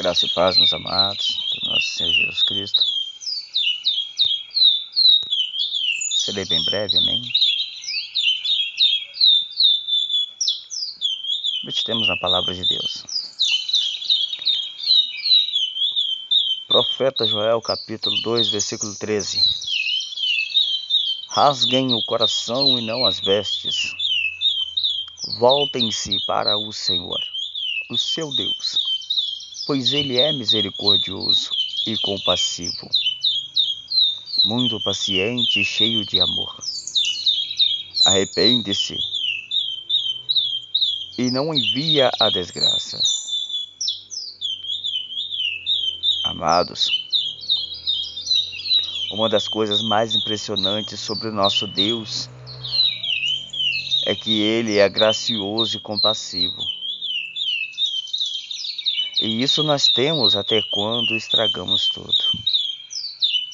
Graça e paz, meus amados, do nosso Senhor Jesus Cristo. Serei bem breve, amém? Meditemos na palavra de Deus. Profeta Joel, capítulo 2, versículo 13. Rasguem o coração e não as vestes. Voltem-se para o Senhor, o seu Deus pois ele é misericordioso e compassivo, muito paciente e cheio de amor. Arrepende-se e não envia a desgraça. Amados, uma das coisas mais impressionantes sobre o nosso Deus é que ele é gracioso e compassivo. E isso nós temos até quando estragamos tudo.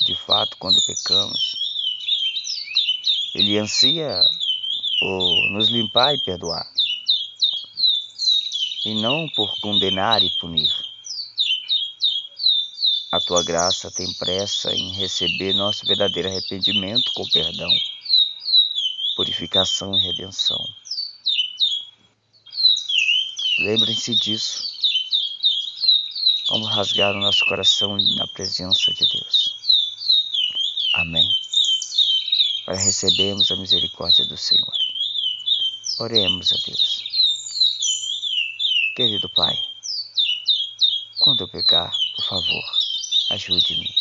De fato, quando pecamos, Ele ansia por nos limpar e perdoar, e não por condenar e punir. A tua graça tem pressa em receber nosso verdadeiro arrependimento com perdão, purificação e redenção. Lembrem-se disso Vamos rasgar o nosso coração na presença de Deus. Amém. Para recebermos a misericórdia do Senhor. Oremos a Deus. Querido Pai, quando eu pecar, por favor, ajude-me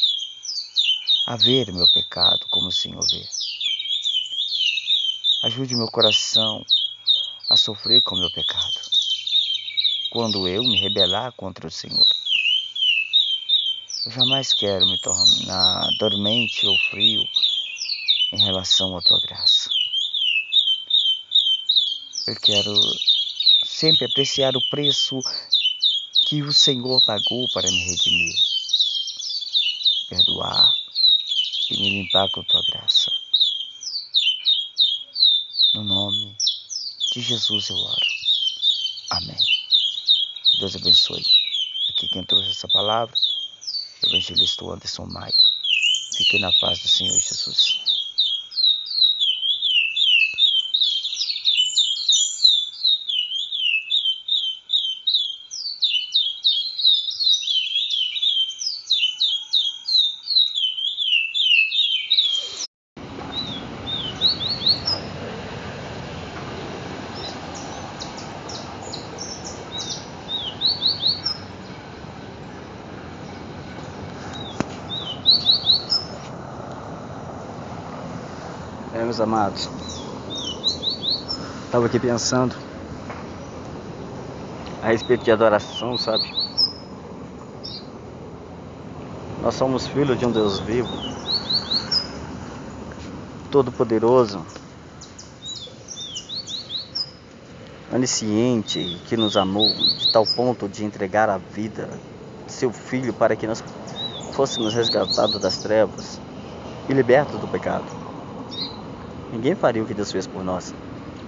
a ver meu pecado como o Senhor vê. Ajude meu coração a sofrer com meu pecado. Quando eu me rebelar contra o Senhor. Eu jamais quero me tornar dormente ou frio em relação à tua graça. Eu quero sempre apreciar o preço que o Senhor pagou para me redimir, perdoar e me limpar com tua graça. No nome de Jesus eu oro. Amém. Deus abençoe. Aqui quem trouxe essa palavra Evangelista Anderson Maia. Fique na paz do Senhor Jesus. Amados, estava aqui pensando a respeito de adoração, sabe? Nós somos filhos de um Deus vivo, todo-poderoso, onisciente, que nos amou de tal ponto de entregar a vida de seu Filho para que nós fôssemos resgatados das trevas e libertos do pecado. Ninguém faria o que Deus fez por nós.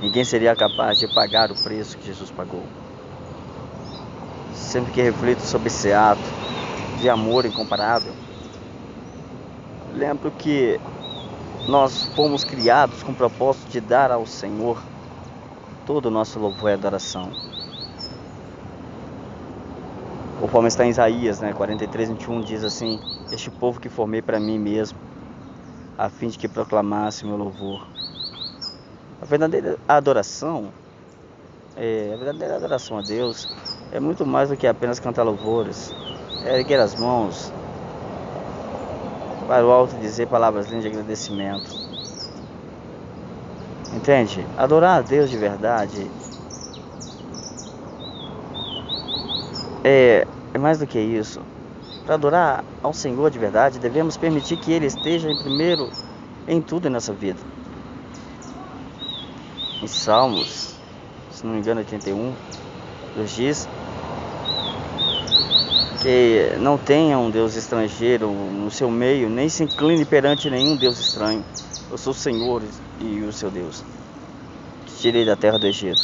Ninguém seria capaz de pagar o preço que Jesus pagou. Sempre que reflito sobre esse ato de amor incomparável, lembro que nós fomos criados com o propósito de dar ao Senhor todo o nosso louvor e adoração. Conforme está em Isaías, né, 43, 21, diz assim: Este povo que formei para mim mesmo, a fim de que proclamasse meu louvor. A verdadeira adoração, é, a verdadeira adoração a Deus é muito mais do que apenas cantar louvores, é erguer as mãos para o alto e dizer palavras lindas de agradecimento. Entende? Adorar a Deus de verdade é, é mais do que isso. Para adorar ao Senhor de verdade, devemos permitir que Ele esteja em primeiro em tudo nessa vida. Em Salmos, se não me engano, 81, nos diz que não tenha um Deus estrangeiro no seu meio, nem se incline perante nenhum Deus estranho. Eu sou o Senhor e o seu Deus. Te tirei da terra do Egito.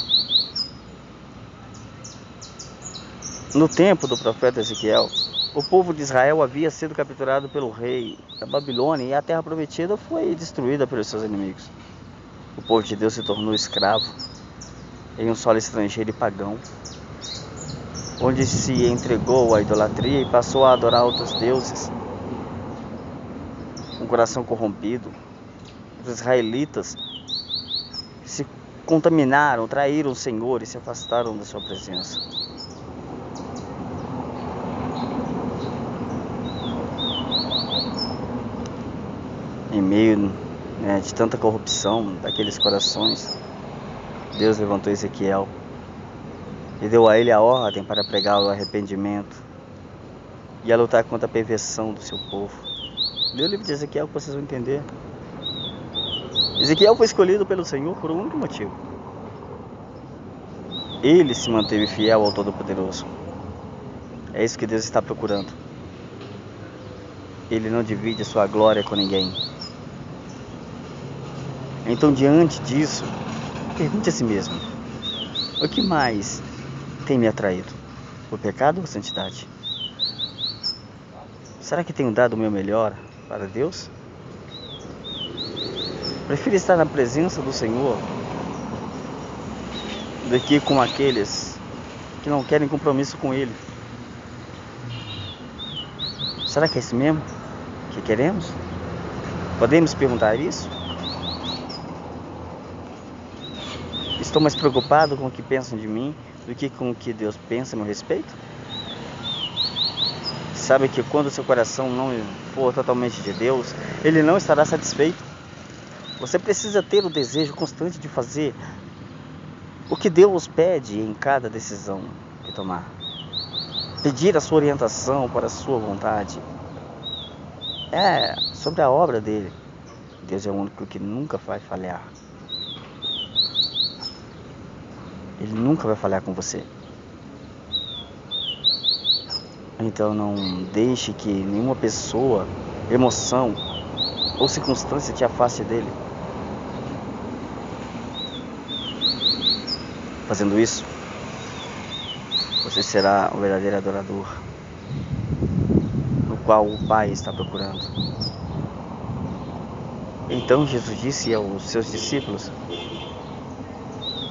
No tempo do profeta Ezequiel, o povo de Israel havia sido capturado pelo rei da Babilônia e a terra prometida foi destruída pelos seus inimigos. O povo de Deus se tornou escravo em um solo estrangeiro e pagão, onde se entregou à idolatria e passou a adorar outros deuses. Um coração corrompido, os israelitas se contaminaram, traíram o Senhor e se afastaram da sua presença. em meio né, de tanta corrupção daqueles corações, Deus levantou Ezequiel e deu a ele a ordem para pregar o arrependimento e a lutar contra a perversão do seu povo. Lê o livro de Ezequiel que vocês vão entender. Ezequiel foi escolhido pelo Senhor por um único motivo. Ele se manteve fiel ao Todo-Poderoso. É isso que Deus está procurando. Ele não divide a sua glória com ninguém. Então, diante disso, pergunte a si mesmo: o que mais tem me atraído? O pecado ou a santidade? Será que tenho dado o meu melhor para Deus? Prefiro estar na presença do Senhor do que com aqueles que não querem compromisso com Ele. Será que é esse mesmo que queremos? Podemos perguntar isso? Estou mais preocupado com o que pensam de mim do que com o que Deus pensa a meu respeito? Sabe que quando seu coração não for totalmente de Deus, ele não estará satisfeito. Você precisa ter o desejo constante de fazer o que Deus pede em cada decisão que tomar. Pedir a sua orientação para a sua vontade. É sobre a obra dele. Deus é o único que nunca vai falhar. Ele nunca vai falhar com você. Então não deixe que nenhuma pessoa, emoção ou circunstância te afaste dele. Fazendo isso, você será o verdadeiro adorador, no qual o Pai está procurando. Então Jesus disse aos seus discípulos: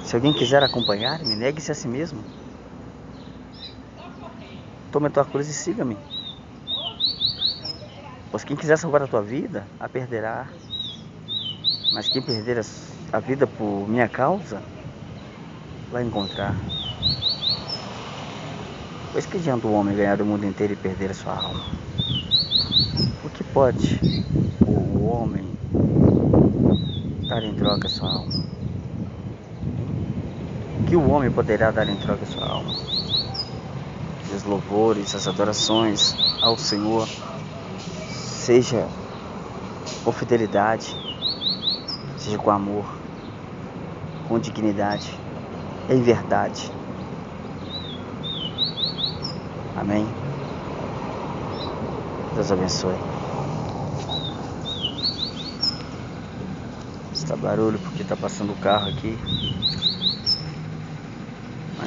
se alguém quiser acompanhar-me, negue-se a si mesmo. Tome a tua cruz e siga-me. Pois quem quiser salvar a tua vida, a perderá. Mas quem perder a vida por minha causa, vai encontrar. Pois que adianta o homem ganhar o mundo inteiro e perder a sua alma? O que pode o homem dar em troca a sua alma? Que o homem poderá dar em troca sua alma? Os louvores, as adorações ao Senhor seja com fidelidade, seja com amor, com dignidade, em verdade. Amém? Deus abençoe. Está barulho porque está passando o carro aqui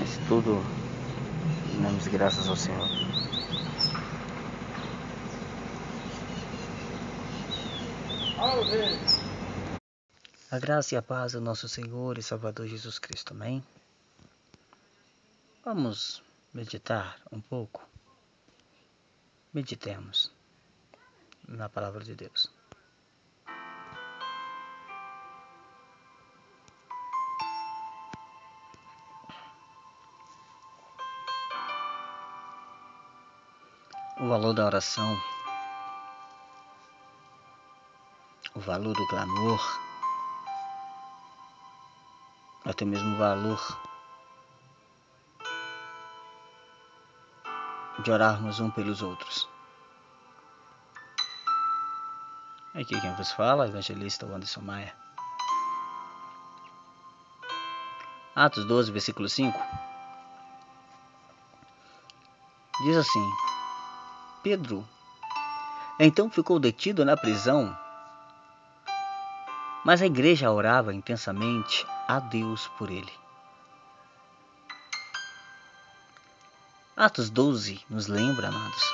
mas tudo damos graças ao Senhor. A graça e a paz do nosso Senhor e Salvador Jesus Cristo. Amém? Vamos meditar um pouco. Meditemos na palavra de Deus. O valor da oração, o valor do clamor, até mesmo o valor de orarmos um pelos outros. Aqui quem vos fala, evangelista Anderson Maia. Atos 12, versículo 5. Diz assim: Pedro então ficou detido na prisão, mas a igreja orava intensamente a Deus por ele. Atos 12 nos lembra, amados,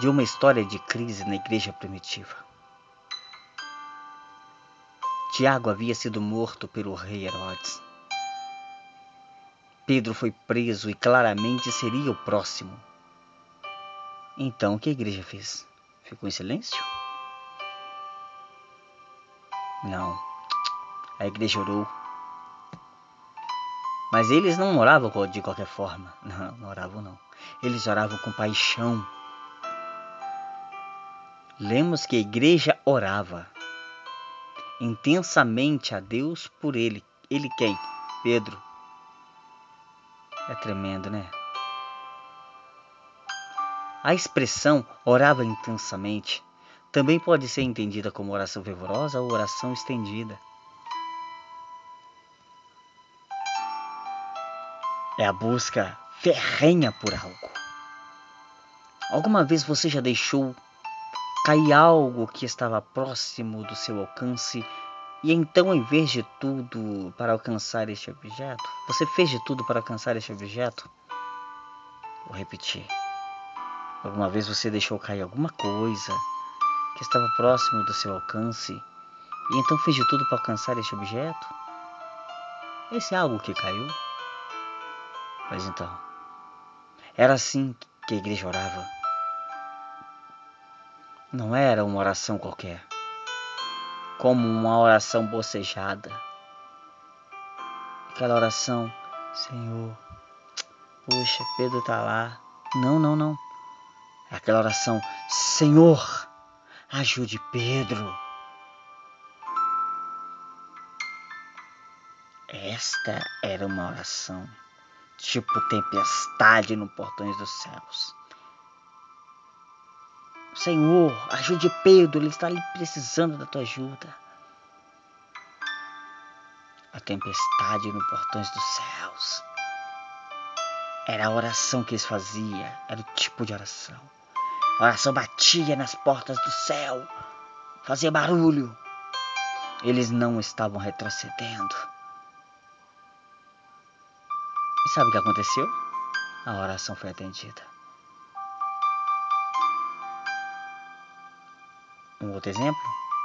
de uma história de crise na igreja primitiva. Tiago havia sido morto pelo rei Herodes. Pedro foi preso e claramente seria o próximo. Então o que a igreja fez? Ficou em silêncio? Não. A igreja orou. Mas eles não oravam de qualquer forma. Não, não oravam não. Eles oravam com paixão. Lemos que a igreja orava intensamente a Deus por ele. Ele quem? Pedro. É tremendo, né? A expressão orava intensamente também pode ser entendida como oração fervorosa ou oração estendida. É a busca ferrenha por algo. Alguma vez você já deixou cair algo que estava próximo do seu alcance e então, em vez de tudo para alcançar este objeto, você fez de tudo para alcançar este objeto? Vou repetir. Alguma vez você deixou cair alguma coisa que estava próximo do seu alcance e então fez de tudo para alcançar este objeto? Esse é algo que caiu? Pois então, era assim que a igreja orava não era uma oração qualquer, como uma oração bocejada. Aquela oração, Senhor, puxa, Pedro tá lá. Não, não, não. Aquela oração, Senhor, ajude Pedro. Esta era uma oração, tipo tempestade no portões dos céus. Senhor, ajude Pedro, ele está ali precisando da tua ajuda. A tempestade no portões dos céus. Era a oração que eles faziam, era o tipo de oração. A oração batia nas portas do céu, fazia barulho. Eles não estavam retrocedendo. E sabe o que aconteceu? A oração foi atendida. Um outro exemplo?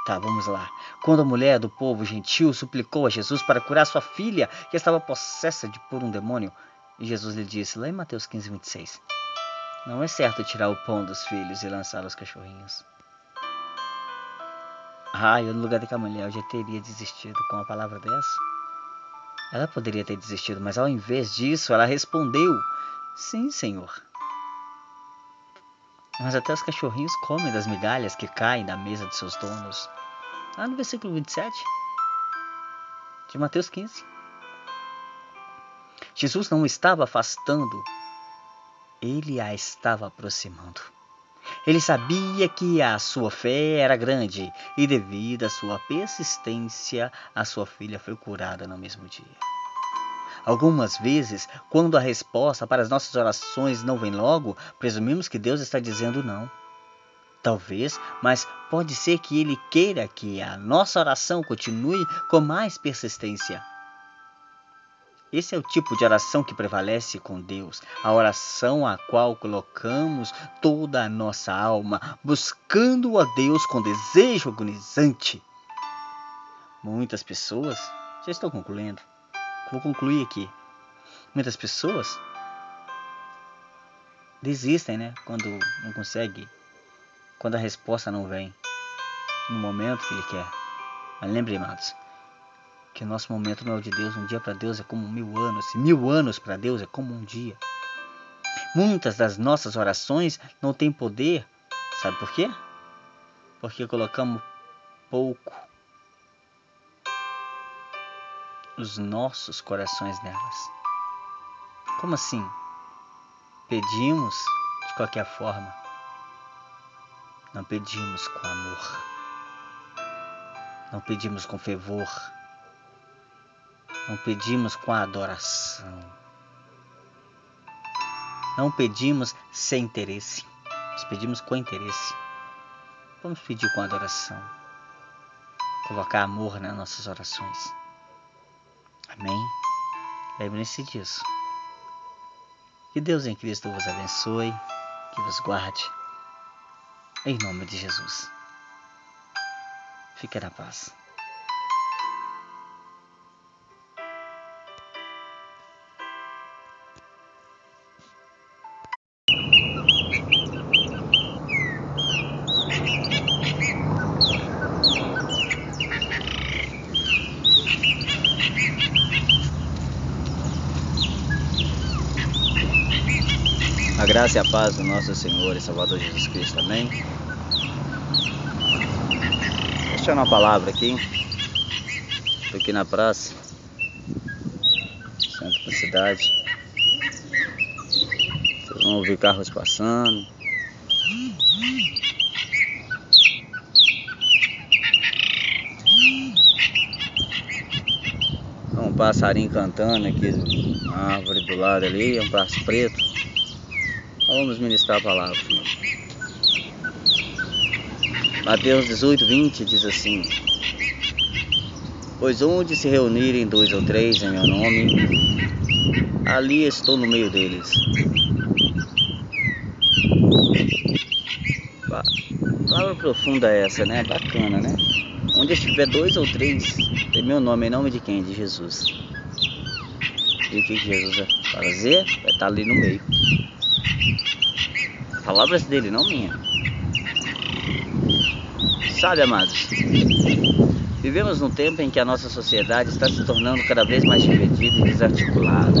Tá, vamos lá. Quando a mulher do povo gentil suplicou a Jesus para curar sua filha, que estava possessa de por um demônio, e Jesus lhe disse, lá em Mateus 15, 26, Não é certo tirar o pão dos filhos e lançar aos cachorrinhos. Ah, eu no lugar daquela mulher eu já teria desistido com a palavra dessa. Ela poderia ter desistido, mas ao invés disso, ela respondeu: Sim, Senhor. Mas até os cachorrinhos comem das migalhas que caem da mesa de seus donos. Lá no versículo 27 de Mateus 15. Jesus não estava afastando, ele a estava aproximando. Ele sabia que a sua fé era grande e, devido à sua persistência, a sua filha foi curada no mesmo dia. Algumas vezes, quando a resposta para as nossas orações não vem logo, presumimos que Deus está dizendo não. Talvez, mas pode ser que Ele queira que a nossa oração continue com mais persistência. Esse é o tipo de oração que prevalece com Deus, a oração a qual colocamos toda a nossa alma, buscando a Deus com desejo agonizante. Muitas pessoas, já estou concluindo, Vou concluir aqui. Muitas pessoas desistem, né? Quando não consegue, quando a resposta não vem no momento que ele quer. Mas lembre, amados, que nosso momento não é o de Deus. Um dia para Deus é como mil anos, e mil anos para Deus é como um dia. Muitas das nossas orações não têm poder, sabe por quê? Porque colocamos pouco os nossos corações nelas. Como assim? Pedimos de qualquer forma. Não pedimos com amor. Não pedimos com fervor. Não pedimos com adoração. Não pedimos sem interesse. Nós pedimos com interesse. Vamos pedir com adoração. Colocar amor nas nossas orações. Amém? Lembre-se disso. Que Deus em Cristo vos abençoe, que vos guarde. Em nome de Jesus. Fique na paz. Graça e a paz do nosso Senhor e Salvador Jesus Cristo, amém? Deixa uma palavra aqui. Estou aqui na praça, centro da cidade. Vocês vão ouvir carros passando. Um passarinho cantando aqui na árvore do lado ali, um braço preto. Vamos ministrar a palavra. Mateus 18, 20 diz assim: Pois onde se reunirem dois ou três em meu nome, ali estou no meio deles. Palavra profunda é essa, né? Bacana, né? Onde estiver dois ou três, em meu nome, em nome de quem? De Jesus. E o que Jesus vai fazer? Vai estar ali no meio. Palavras dele, não minha. Sabe, amados, vivemos num tempo em que a nossa sociedade está se tornando cada vez mais dividida e desarticulada.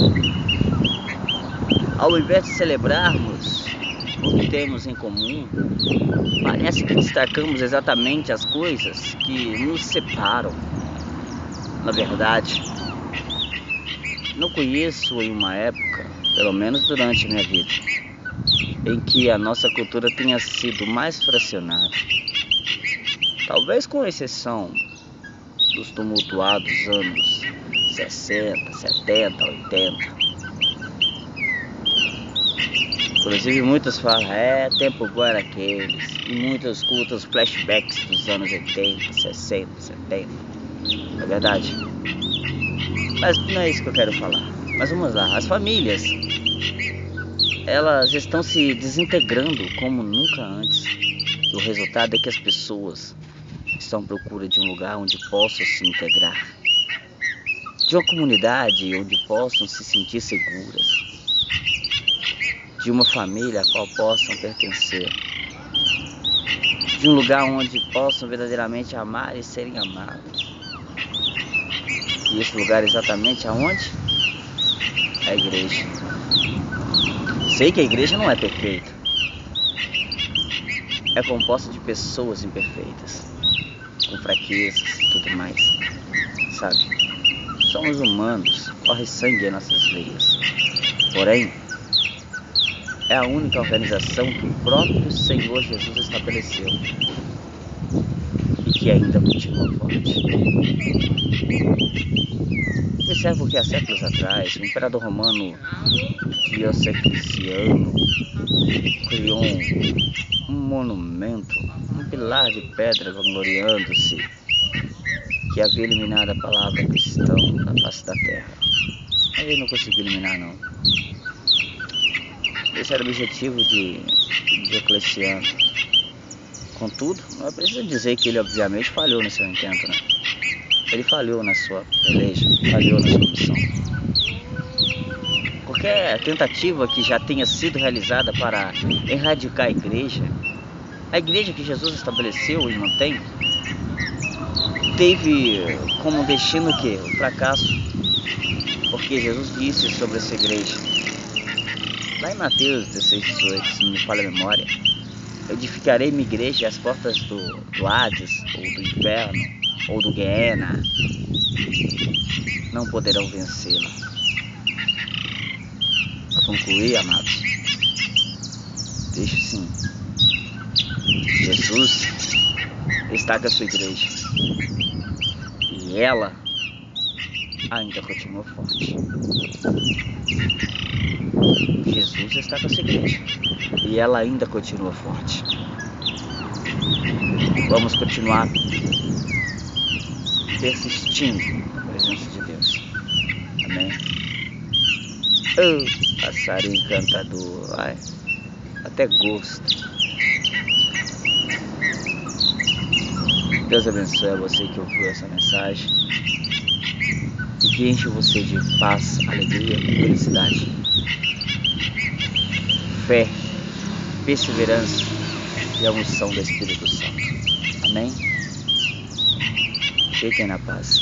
Ao invés de celebrarmos o que temos em comum, parece que destacamos exatamente as coisas que nos separam. Na verdade, não conheço em uma época, pelo menos durante minha vida, em que a nossa cultura tenha sido mais fracionada. Talvez com exceção dos tumultuados anos 60, 70, 80. Inclusive muitos falam, é, tempo bom era aqueles. E muitos escutam os flashbacks dos anos 80, 60, 70. É verdade. Mas não é isso que eu quero falar. Mas vamos lá, as famílias elas estão se desintegrando como nunca antes. E o resultado é que as pessoas estão à procura de um lugar onde possam se integrar, de uma comunidade onde possam se sentir seguras, de uma família a qual possam pertencer, de um lugar onde possam verdadeiramente amar e serem amados. E esse lugar é exatamente aonde? A igreja. Sei que a igreja não é perfeita. É composta de pessoas imperfeitas, com fraquezas e tudo mais. Sabe? Somos humanos, corre sangue em nossas veias. Porém, é a única organização que o próprio Senhor Jesus estabeleceu que ainda continua forte. Observo que há séculos atrás, o imperador romano Diocleciano criou um, um monumento, um pilar de pedra gloriando-se que havia eliminado a palavra cristão da face da terra. Mas ele não conseguiu eliminar não. Esse era o objetivo de Diocleciano. Contudo, não é preciso dizer que ele obviamente falhou no seu intento, né? Ele falhou na sua peleja, falhou na sua missão. Qualquer tentativa que já tenha sido realizada para erradicar a igreja, a igreja que Jesus estabeleceu e mantém, teve como destino o quê? O fracasso. Porque Jesus disse sobre essa igreja. Lá em Mateus 16, 18, se não me falha a memória, edificarei minha igreja as portas do, do Hades, ou do inferno, ou do Guiena, não poderão vencê-la. Para concluir, amados, deixo sim. Jesus está com a sua igreja e ela ainda continua forte. Jesus está com a sua igreja e ela ainda continua forte. Vamos continuar persistindo na presença de Deus. Amém? Oh, passarinho encantador, ai, até gosto. Deus abençoe a você que ouviu essa mensagem que enche você de paz, alegria e felicidade. Fé, perseverança e a unção do Espírito Santo. Amém? Fiquem na paz.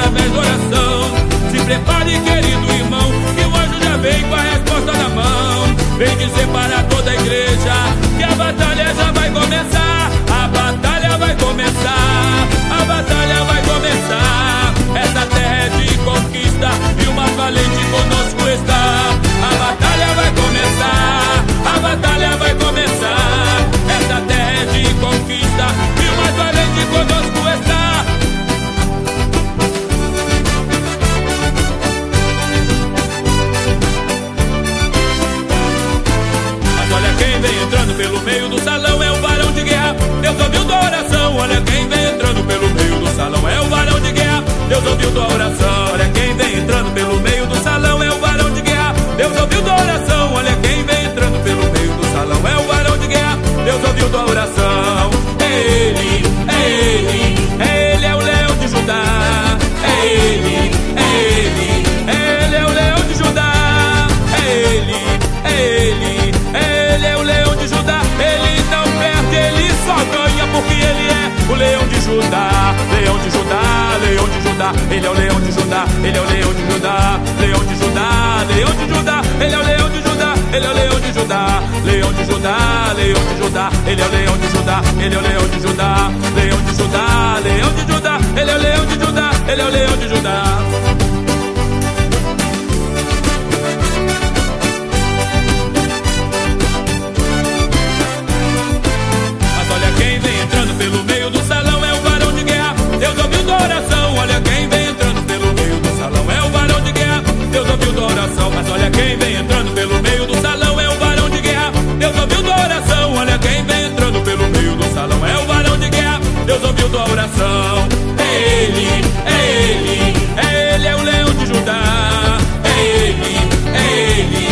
Através da oração. Se prepare, querido irmão, que o anjo já vem com a resposta na mão. Vem dizer para toda a igreja que a batalha já vai começar. A batalha vai começar. A batalha vai começar. Essa terra é de conquista e o mais valente conosco está. Deus ouviu tua oração. Olha quem vem entrando pelo meio Ele é o leão de Judá, ele é o leão de Judá. Leão de Judá, leão de Judá. Ele é o leão de Judá, ele é o leão de Judá. Mas olha quem vem entrando pelo meio do salão é o varão de guerra. Deus ouviu tua oração. Olha quem vem entrando pelo meio do salão é o varão de guerra. Deus ouviu tua oração. Mas olha quem vem tua oração. É ele, é ele, é ele é o leão de Judá. É ele, é ele,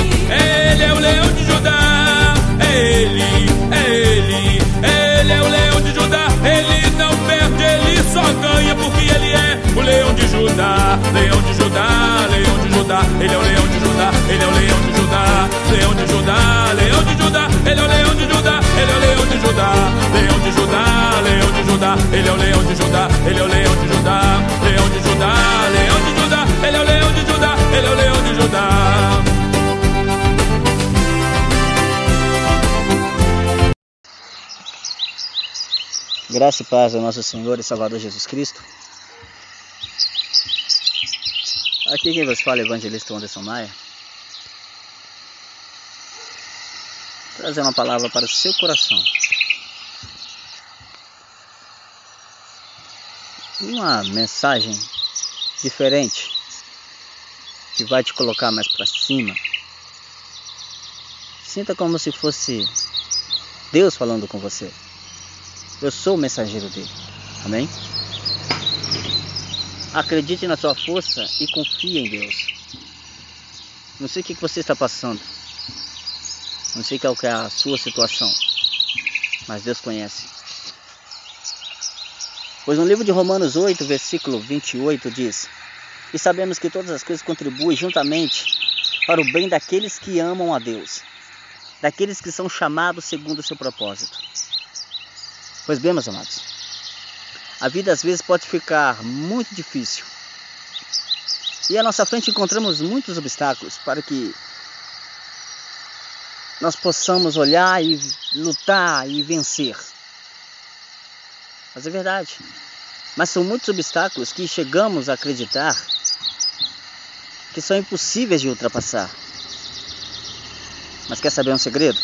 ele é o leão de Judá. É ele, é ele, ele é o leão de Judá. Ele não perde, ele só ganha porque ele é o leão de Judá. Leão de Judá, leão de Judá. Ele é o leão de Judá, ele é o leão de Judá. Leão de Judá, leão de Judá. Ele é o leão de Judá, ele é o leão de Judá. Leão de Judá, Judá. Ele é o leão de Judá, ele é o leão de Judá. Leão de Judá, leão de Judá. Ele é o leão de Judá, ele é o leão de Judá. Graça e paz ao nosso Senhor e Salvador Jesus Cristo. Aqui quem vos fala é o evangelista Anderson Maia. Trazer uma palavra para o seu coração. Uma mensagem diferente que vai te colocar mais para cima. Sinta como se fosse Deus falando com você. Eu sou o mensageiro dele. Amém? Acredite na sua força e confie em Deus. Não sei o que você está passando. Não sei qual é a sua situação. Mas Deus conhece. Pois no livro de Romanos 8, versículo 28 diz: E sabemos que todas as coisas contribuem juntamente para o bem daqueles que amam a Deus, daqueles que são chamados segundo o seu propósito. Pois bem, meus amados, a vida às vezes pode ficar muito difícil. E à nossa frente encontramos muitos obstáculos para que nós possamos olhar e lutar e vencer. Mas é verdade. Mas são muitos obstáculos que chegamos a acreditar que são impossíveis de ultrapassar. Mas quer saber um segredo?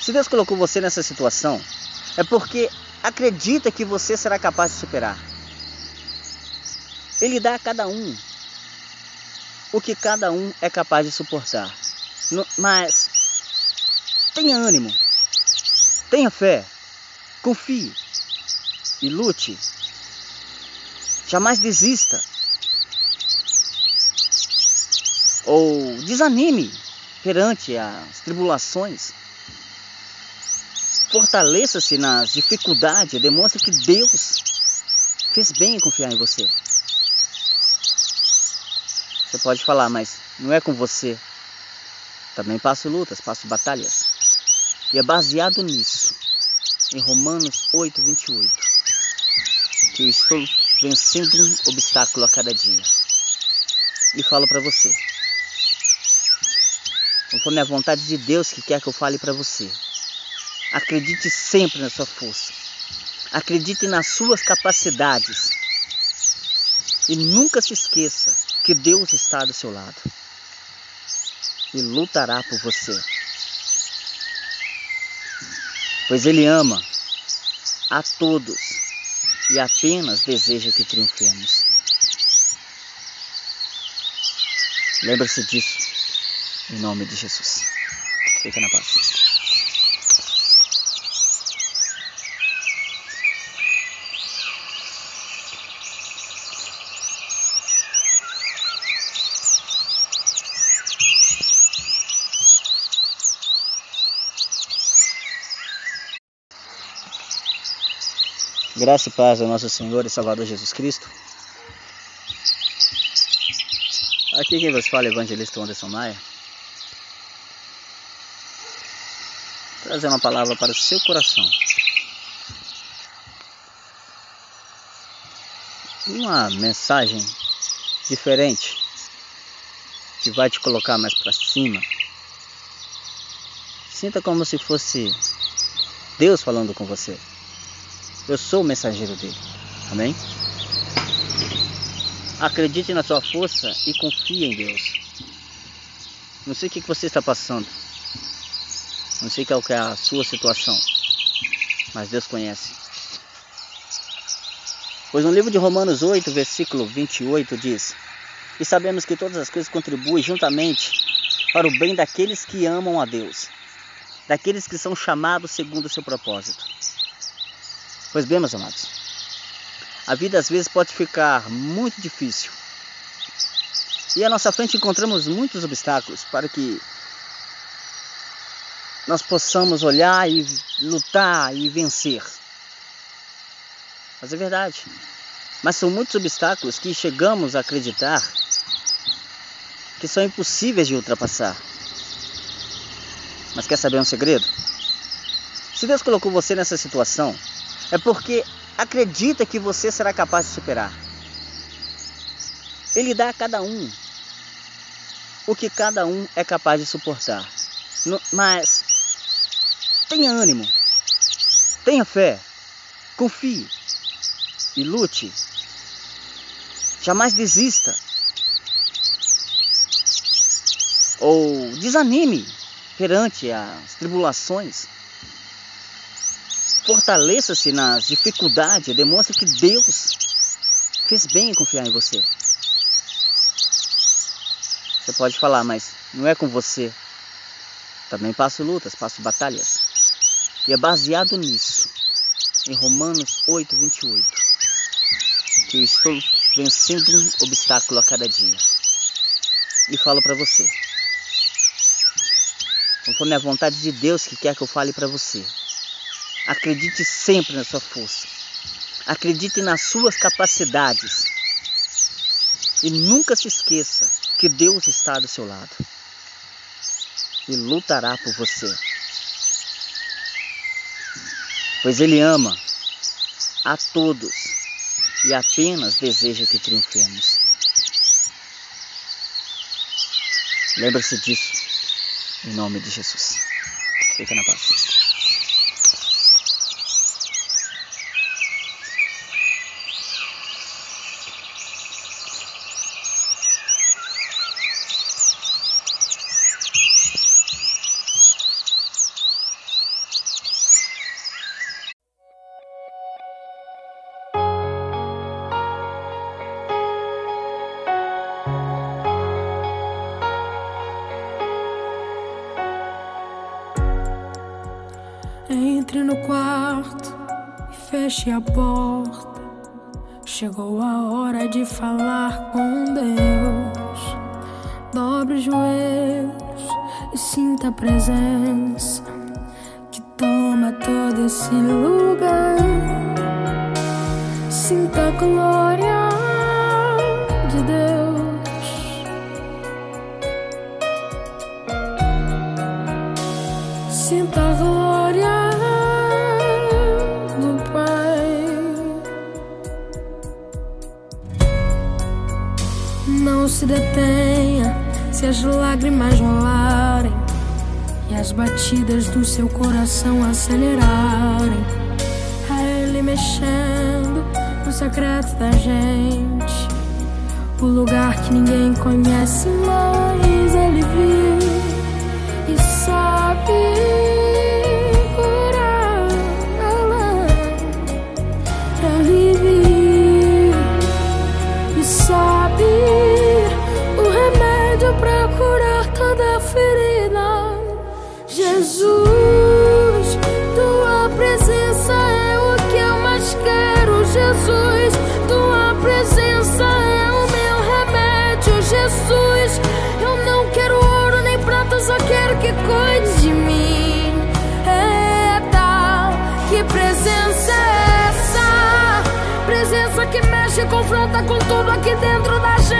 Se Deus colocou você nessa situação, é porque acredita que você será capaz de superar. Ele dá a cada um o que cada um é capaz de suportar. Mas tenha ânimo, tenha fé, confie e lute. Jamais desista ou desanime perante as tribulações. Fortaleça-se nas dificuldades, demonstre que Deus fez bem em confiar em você. Você pode falar, mas não é com você. Também passo lutas, passo batalhas. E é baseado nisso, em Romanos 8, 28, que eu estou vencendo um obstáculo a cada dia. E falo para você. Conforme a vontade de Deus que quer que eu fale para você. Acredite sempre na sua força. Acredite nas suas capacidades. E nunca se esqueça que Deus está do seu lado. E lutará por você. Pois Ele ama a todos e apenas deseja que triunfemos. Lembre-se disso, em nome de Jesus. Fique na paz. Graça e paz ao nosso Senhor e Salvador Jesus Cristo. Aqui quem vos fala é o evangelista Anderson Maia. Trazer uma palavra para o seu coração. Uma mensagem diferente que vai te colocar mais para cima. Sinta como se fosse Deus falando com você. Eu sou o mensageiro dele. Amém? Acredite na sua força e confie em Deus. Não sei o que você está passando. Não sei qual é a sua situação. Mas Deus conhece. Pois no livro de Romanos 8, versículo 28 diz: E sabemos que todas as coisas contribuem juntamente para o bem daqueles que amam a Deus, daqueles que são chamados segundo o seu propósito. Pois bem, meus amados, a vida às vezes pode ficar muito difícil. E à nossa frente encontramos muitos obstáculos para que nós possamos olhar e lutar e vencer. Mas é verdade. Mas são muitos obstáculos que chegamos a acreditar que são impossíveis de ultrapassar. Mas quer saber um segredo? Se Deus colocou você nessa situação, é porque acredita que você será capaz de superar. Ele dá a cada um o que cada um é capaz de suportar. Mas tenha ânimo, tenha fé, confie e lute. Jamais desista ou desanime perante as tribulações. Fortaleça-se nas dificuldades, demonstre que Deus fez bem em confiar em você. Você pode falar, mas não é com você. Também passo lutas, passo batalhas. E é baseado nisso, em Romanos 8, 28, que eu estou vencendo um obstáculo a cada dia. E falo para você, conforme a vontade de Deus que quer que eu fale para você. Acredite sempre na sua força. Acredite nas suas capacidades. E nunca se esqueça que Deus está do seu lado e lutará por você. Pois Ele ama a todos e apenas deseja que triunfemos. Lembre-se disso, em nome de Jesus. Fica na paz. Entre no quarto e feche a porta. Chegou a hora de falar com Deus. Dobre os joelhos e sinta a presença que toma todo esse lugar. Sinta a glória se detenha se as lágrimas rolarem e as batidas do seu coração acelerarem. É Ele mexendo no secreto da gente, o lugar que ninguém conhece, mas Presença que mexe e confronta com tudo aqui dentro da gente.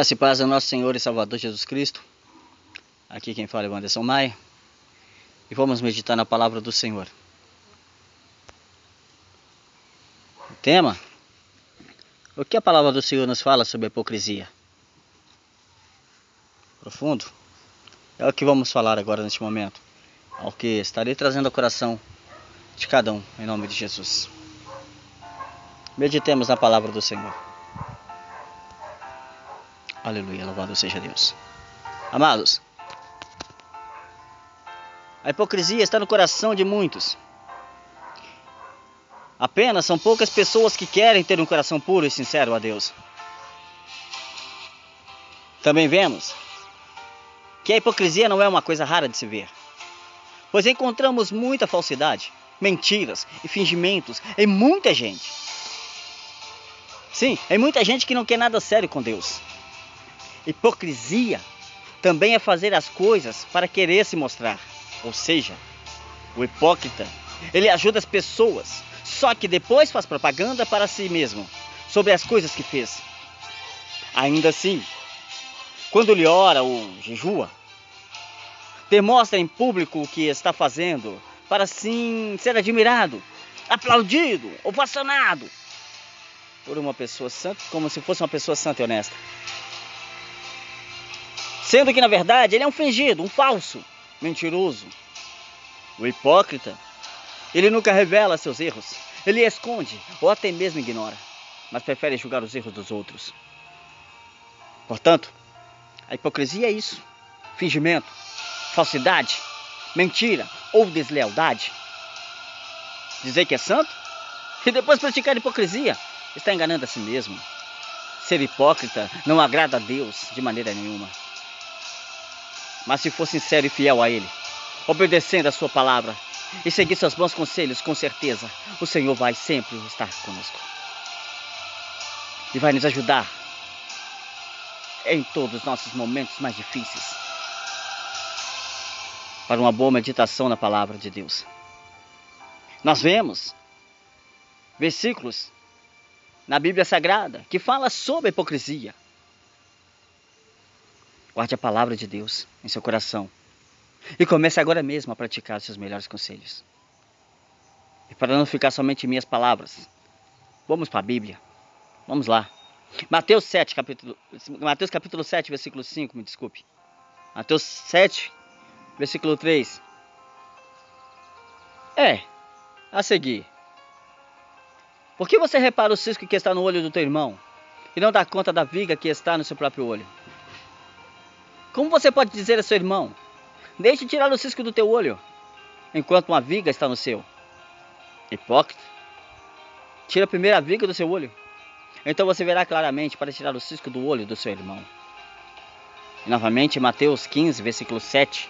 Graça e paz ao nosso Senhor e Salvador Jesus Cristo. Aqui quem fala é o Anderson Maia. E vamos meditar na palavra do Senhor. O tema: O que a palavra do Senhor nos fala sobre a hipocrisia? Profundo? É o que vamos falar agora neste momento. Ao que estarei trazendo ao coração de cada um, em nome de Jesus. Meditemos na palavra do Senhor. Aleluia, louvado seja Deus. Amados, a hipocrisia está no coração de muitos. Apenas são poucas pessoas que querem ter um coração puro e sincero a Deus. Também vemos que a hipocrisia não é uma coisa rara de se ver, pois encontramos muita falsidade, mentiras e fingimentos em muita gente. Sim, em muita gente que não quer nada sério com Deus. Hipocrisia também é fazer as coisas para querer se mostrar. Ou seja, o hipócrita, ele ajuda as pessoas, só que depois faz propaganda para si mesmo sobre as coisas que fez. Ainda assim, quando ele ora ou jejua, demonstra em público o que está fazendo para assim ser admirado, aplaudido, ovacionado por uma pessoa santa, como se fosse uma pessoa santa e honesta. Sendo que na verdade ele é um fingido, um falso, mentiroso. O hipócrita, ele nunca revela seus erros, ele esconde ou até mesmo ignora, mas prefere julgar os erros dos outros. Portanto, a hipocrisia é isso: fingimento, falsidade, mentira ou deslealdade. Dizer que é santo e depois praticar hipocrisia está enganando a si mesmo. Ser hipócrita não agrada a Deus de maneira nenhuma. Mas se for sincero e fiel a Ele, obedecendo a Sua palavra e seguir seus bons conselhos, com certeza o Senhor vai sempre estar conosco. E vai nos ajudar em todos os nossos momentos mais difíceis. Para uma boa meditação na palavra de Deus. Nós vemos versículos na Bíblia Sagrada que fala sobre a hipocrisia. Guarde a palavra de Deus em seu coração e comece agora mesmo a praticar os seus melhores conselhos. E para não ficar somente em minhas palavras, vamos para a Bíblia. Vamos lá. Mateus 7, capítulo, Mateus capítulo 7, versículo 5, me desculpe. Mateus 7, versículo 3. É, a seguir. Por que você repara o cisco que está no olho do teu irmão e não dá conta da viga que está no seu próprio olho? Como você pode dizer a seu irmão: Deixe tirar o cisco do teu olho, enquanto uma viga está no seu? Hipócrita. Tira a viga do seu olho. Então você verá claramente para tirar o cisco do olho do seu irmão. E novamente, Mateus 15, versículo 7.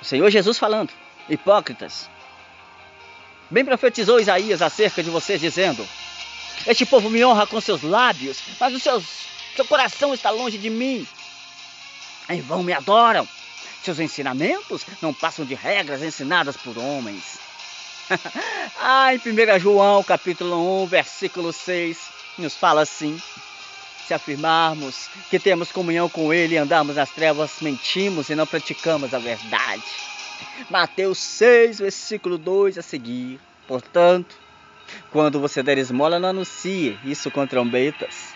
O Senhor Jesus falando: Hipócritas, Bem profetizou Isaías acerca de vocês, dizendo: Este povo me honra com seus lábios, mas o seu, seu coração está longe de mim. Em vão me adoram. Seus ensinamentos não passam de regras ensinadas por homens. ah, em 1 João, capítulo 1, versículo 6, nos fala assim: Se afirmarmos que temos comunhão com Ele e andarmos nas trevas, mentimos e não praticamos a verdade. Mateus 6, versículo 2 a seguir. Portanto, quando você der esmola, não anuncie isso com trombetas,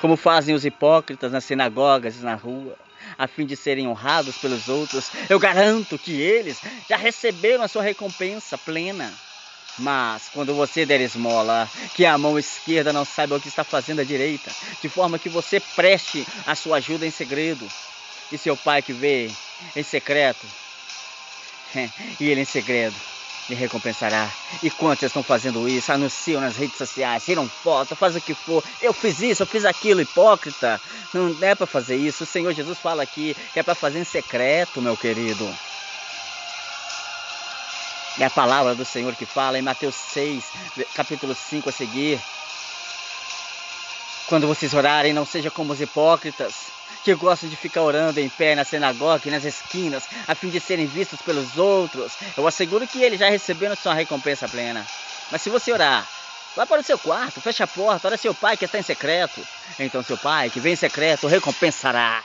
como fazem os hipócritas nas sinagogas e na rua, a fim de serem honrados pelos outros. Eu garanto que eles já receberam a sua recompensa plena. Mas quando você der esmola, que a mão esquerda não saiba o que está fazendo a direita, de forma que você preste a sua ajuda em segredo. E seu pai que vê em secreto e ele em segredo me recompensará. E quantos estão fazendo isso? Anunciam nas redes sociais, tiram foto, faz o que for. Eu fiz isso, eu fiz aquilo, hipócrita. Não é para fazer isso. O Senhor Jesus fala aqui que é para fazer em secreto, meu querido. É a palavra do Senhor que fala em Mateus 6, capítulo 5 a seguir. Quando vocês orarem, não seja como os hipócritas que gostam de ficar orando em pé na sinagoga e nas esquinas, a fim de serem vistos pelos outros. Eu asseguro que eles já receberam sua recompensa plena. Mas se você orar, vá para o seu quarto, feche a porta, ora seu pai que está em secreto. Então seu pai que vem em secreto recompensará.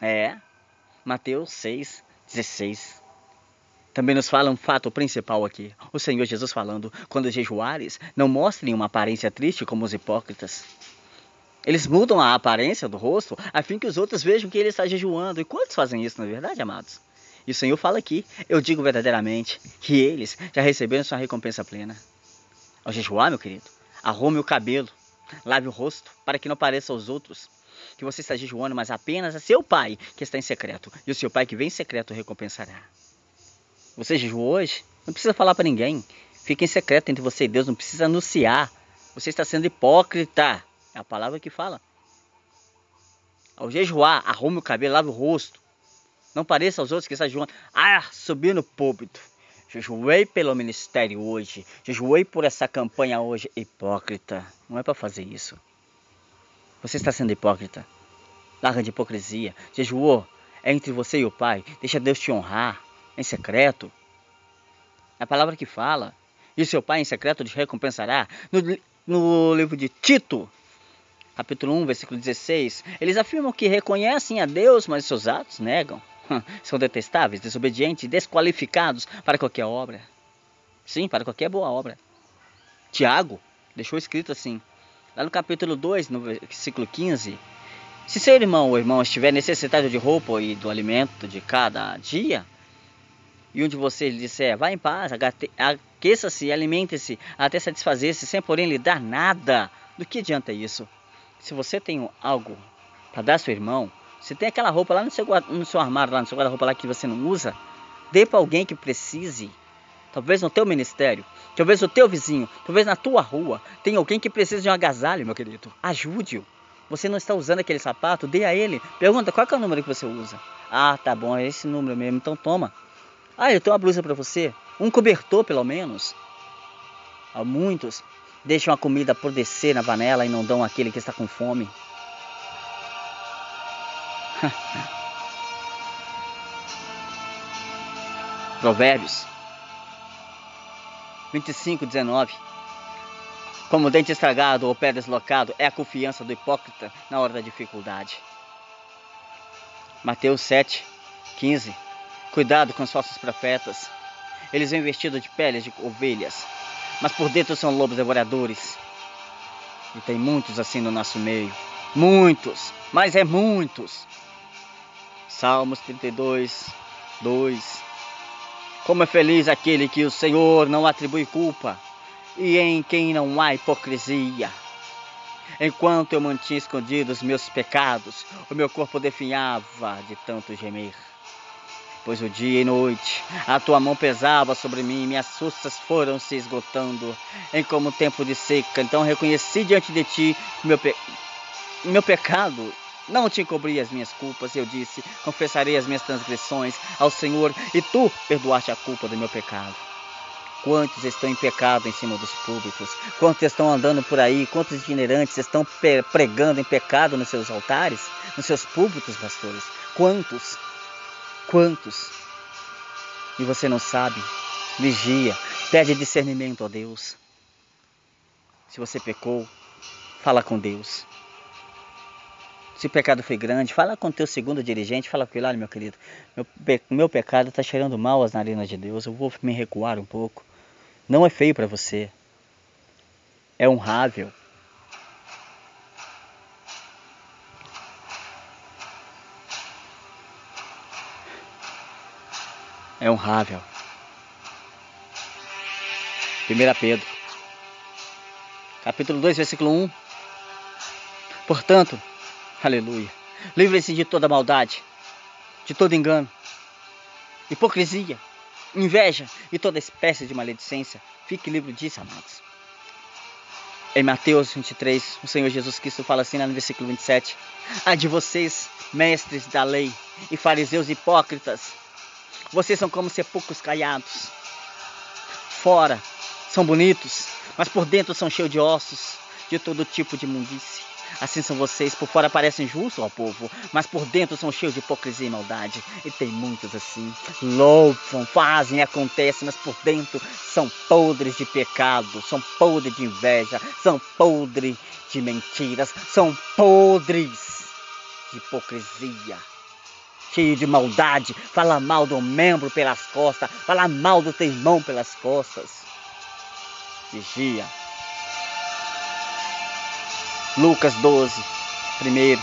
É, Mateus 6, 16. Também nos fala um fato principal aqui. O Senhor Jesus falando: quando jejuares, não mostrem uma aparência triste como os hipócritas. Eles mudam a aparência do rosto a fim que os outros vejam que ele está jejuando. E quantos fazem isso, na é verdade, amados? E o Senhor fala aqui, eu digo verdadeiramente, que eles já receberam sua recompensa plena. Ao jejuar, meu querido, arrume o cabelo, lave o rosto, para que não pareça aos outros que você está jejuando, mas apenas a seu pai que está em secreto. E o seu pai que vem em secreto recompensará. Você jejuou hoje? Não precisa falar para ninguém. Fique em secreto entre você e Deus, não precisa anunciar. Você está sendo hipócrita. É a palavra que fala. Ao jejuar, arrume o cabelo, lave o rosto. Não pareça aos outros que está jejuando. Ah, subi no púlpito. Jejuei pelo ministério hoje. Jejuei por essa campanha hoje. Hipócrita. Não é para fazer isso. Você está sendo hipócrita. Larga de hipocrisia. Jejuou é entre você e o Pai. Deixa Deus te honrar em secreto. É a palavra que fala. E seu Pai em secreto te recompensará. No, no livro de Tito, capítulo 1, versículo 16, eles afirmam que reconhecem a Deus, mas seus atos negam. São detestáveis, desobedientes, desqualificados para qualquer obra. Sim, para qualquer boa obra. Tiago deixou escrito assim, lá no capítulo 2, no versículo 15: Se seu irmão ou irmão estiver necessitado de roupa e do alimento de cada dia, e um de vocês lhe disser, vá em paz, aqueça-se alimente-se até satisfazer-se, sem porém lhe dar nada, do que adianta isso? Se você tem algo para dar ao seu irmão, se tem aquela roupa lá no seu, no seu armário, lá no seu guarda-roupa lá que você não usa, dê para alguém que precise. Talvez no teu ministério, talvez no teu vizinho, talvez na tua rua, tem alguém que precisa de um agasalho, meu querido. Ajude-o. Você não está usando aquele sapato, dê a ele. Pergunta qual é o número que você usa. Ah, tá bom, é esse número mesmo, então toma. Ah, eu tenho uma blusa para você. Um cobertor, pelo menos. Há muitos deixam a comida por descer na panela e não dão aquele que está com fome. Provérbios 25, 19. Como dente estragado ou pé deslocado é a confiança do hipócrita na hora da dificuldade. Mateus 7, 15. Cuidado com os falsos profetas. Eles vêm vestidos de peles de ovelhas, mas por dentro são lobos devoradores. E tem muitos assim no nosso meio. Muitos, mas é muitos. Salmos 32, 2. Como é feliz aquele que o Senhor não atribui culpa e em quem não há hipocrisia. Enquanto eu mantinha escondidos meus pecados, o meu corpo definhava de tanto gemer. Pois o dia e noite a tua mão pesava sobre mim, minhas forças foram se esgotando, em como tempo de seca. Então reconheci diante de ti meu, pe... meu pecado não te encobri as minhas culpas, eu disse: confessarei as minhas transgressões ao Senhor, e tu perdoaste a culpa do meu pecado. Quantos estão em pecado em cima dos públicos? Quantos estão andando por aí? Quantos itinerantes estão pregando em pecado nos seus altares? Nos seus públicos, pastores? Quantos? Quantos? E você não sabe? Vigia, pede discernimento a Deus. Se você pecou, fala com Deus. Se o pecado foi grande, fala com o teu segundo dirigente, fala com ele, olha meu querido, meu, meu pecado está cheirando mal às narinas de Deus, eu vou me recuar um pouco. Não é feio para você. É honrável. É honrável. 1 Pedro, capítulo 2, versículo 1. Portanto, Aleluia. Livre-se de toda maldade, de todo engano, hipocrisia, inveja e toda espécie de maledicência. Fique livre disso, amados. Em Mateus 23, o Senhor Jesus Cristo fala assim no versículo 27. Ai de vocês, mestres da lei e fariseus hipócritas, vocês são como sepulcros caiados. Fora são bonitos, mas por dentro são cheios de ossos, de todo tipo de imundície. Assim são vocês, por fora parecem justos ao povo, mas por dentro são cheios de hipocrisia e maldade. E tem muitos assim. Louvam, fazem, acontecem, mas por dentro são podres de pecado, são podres de inveja, são podres de mentiras, são podres de hipocrisia. Cheio de maldade, fala mal do membro pelas costas, fala mal do teu irmão pelas costas. Vigia. Lucas 12, primeiro.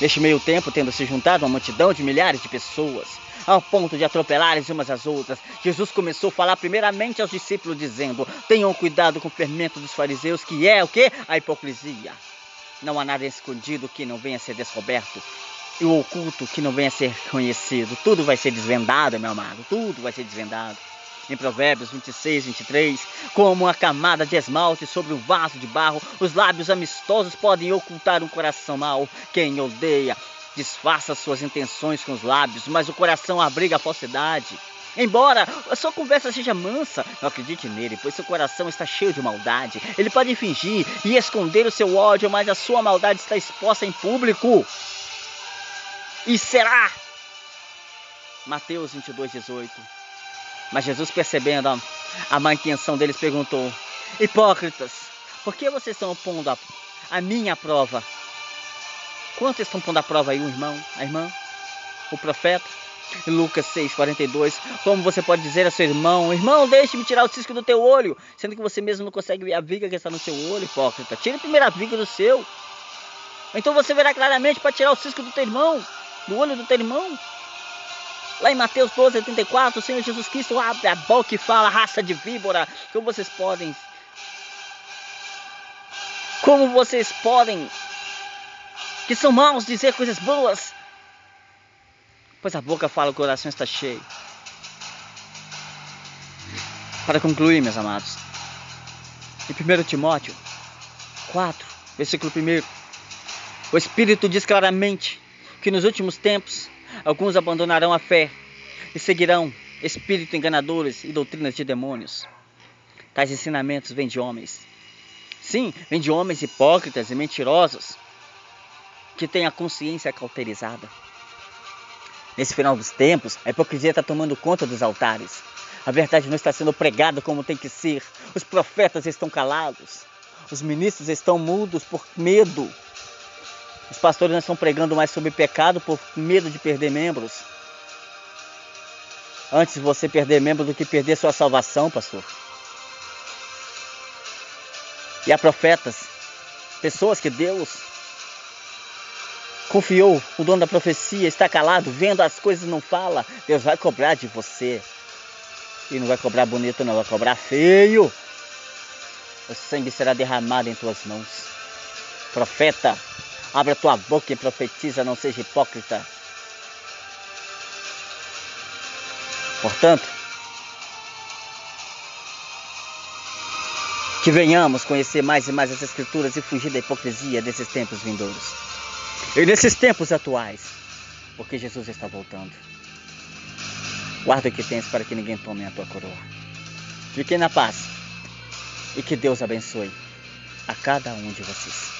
Neste meio tempo, tendo se juntado uma multidão de milhares de pessoas, ao ponto de atropelarem umas às outras, Jesus começou a falar primeiramente aos discípulos, dizendo: Tenham cuidado com o fermento dos fariseus, que é o que? A hipocrisia. Não há nada escondido que não venha a ser descoberto, e o oculto que não venha a ser conhecido. Tudo vai ser desvendado, meu amado, tudo vai ser desvendado em Provérbios 26, 23, como uma camada de esmalte sobre um vaso de barro, os lábios amistosos podem ocultar um coração mau. Quem odeia disfarça suas intenções com os lábios, mas o coração abriga a falsidade. Embora a sua conversa seja mansa, não acredite nele, pois seu coração está cheio de maldade. Ele pode fingir e esconder o seu ódio, mas a sua maldade está exposta em público. E será. Mateus 22, 18. Mas Jesus, percebendo a, má intenção deles, perguntou: Hipócritas, por que vocês estão pondo a, a minha prova? Quantos estão pondo a prova aí, o irmão, a irmã, o profeta? Lucas 6, 42. Como você pode dizer a seu irmão: Irmão, deixe-me tirar o cisco do teu olho, sendo que você mesmo não consegue ver a viga que está no seu olho, hipócrita. Tire a viga do seu. Então você verá claramente para tirar o cisco do teu irmão, do olho do teu irmão. Lá em Mateus 12, 84, o Senhor Jesus Cristo abre a boca e fala: raça de víbora, como vocês podem. Como vocês podem, que são maus, dizer coisas boas, pois a boca fala, o coração está cheio. Para concluir, meus amados, em 1 Timóteo 4, versículo 1, o Espírito diz claramente que nos últimos tempos alguns abandonarão a fé e seguirão espíritos enganadores e doutrinas de demônios. Tais ensinamentos vêm de homens. Sim, vêm de homens hipócritas e mentirosos que têm a consciência cauterizada. Nesse final dos tempos, a hipocrisia está tomando conta dos altares. A verdade não está sendo pregada como tem que ser. Os profetas estão calados. Os ministros estão mudos por medo. Os pastores não estão pregando mais sobre pecado por medo de perder membros. Antes você perder membro do que perder sua salvação, pastor. E há profetas, pessoas que Deus Confiou, o dono da profecia está calado, vendo as coisas e não fala. Deus vai cobrar de você. E não vai cobrar bonito, não, vai cobrar feio. O sangue será derramado em tuas mãos. Profeta, abre a tua boca e profetiza, não seja hipócrita. Portanto, que venhamos conhecer mais e mais as Escrituras e fugir da hipocrisia desses tempos vindouros. E nesses tempos atuais, porque Jesus está voltando. Guarda o que tens para que ninguém tome a tua coroa. Fiquem na paz e que Deus abençoe a cada um de vocês.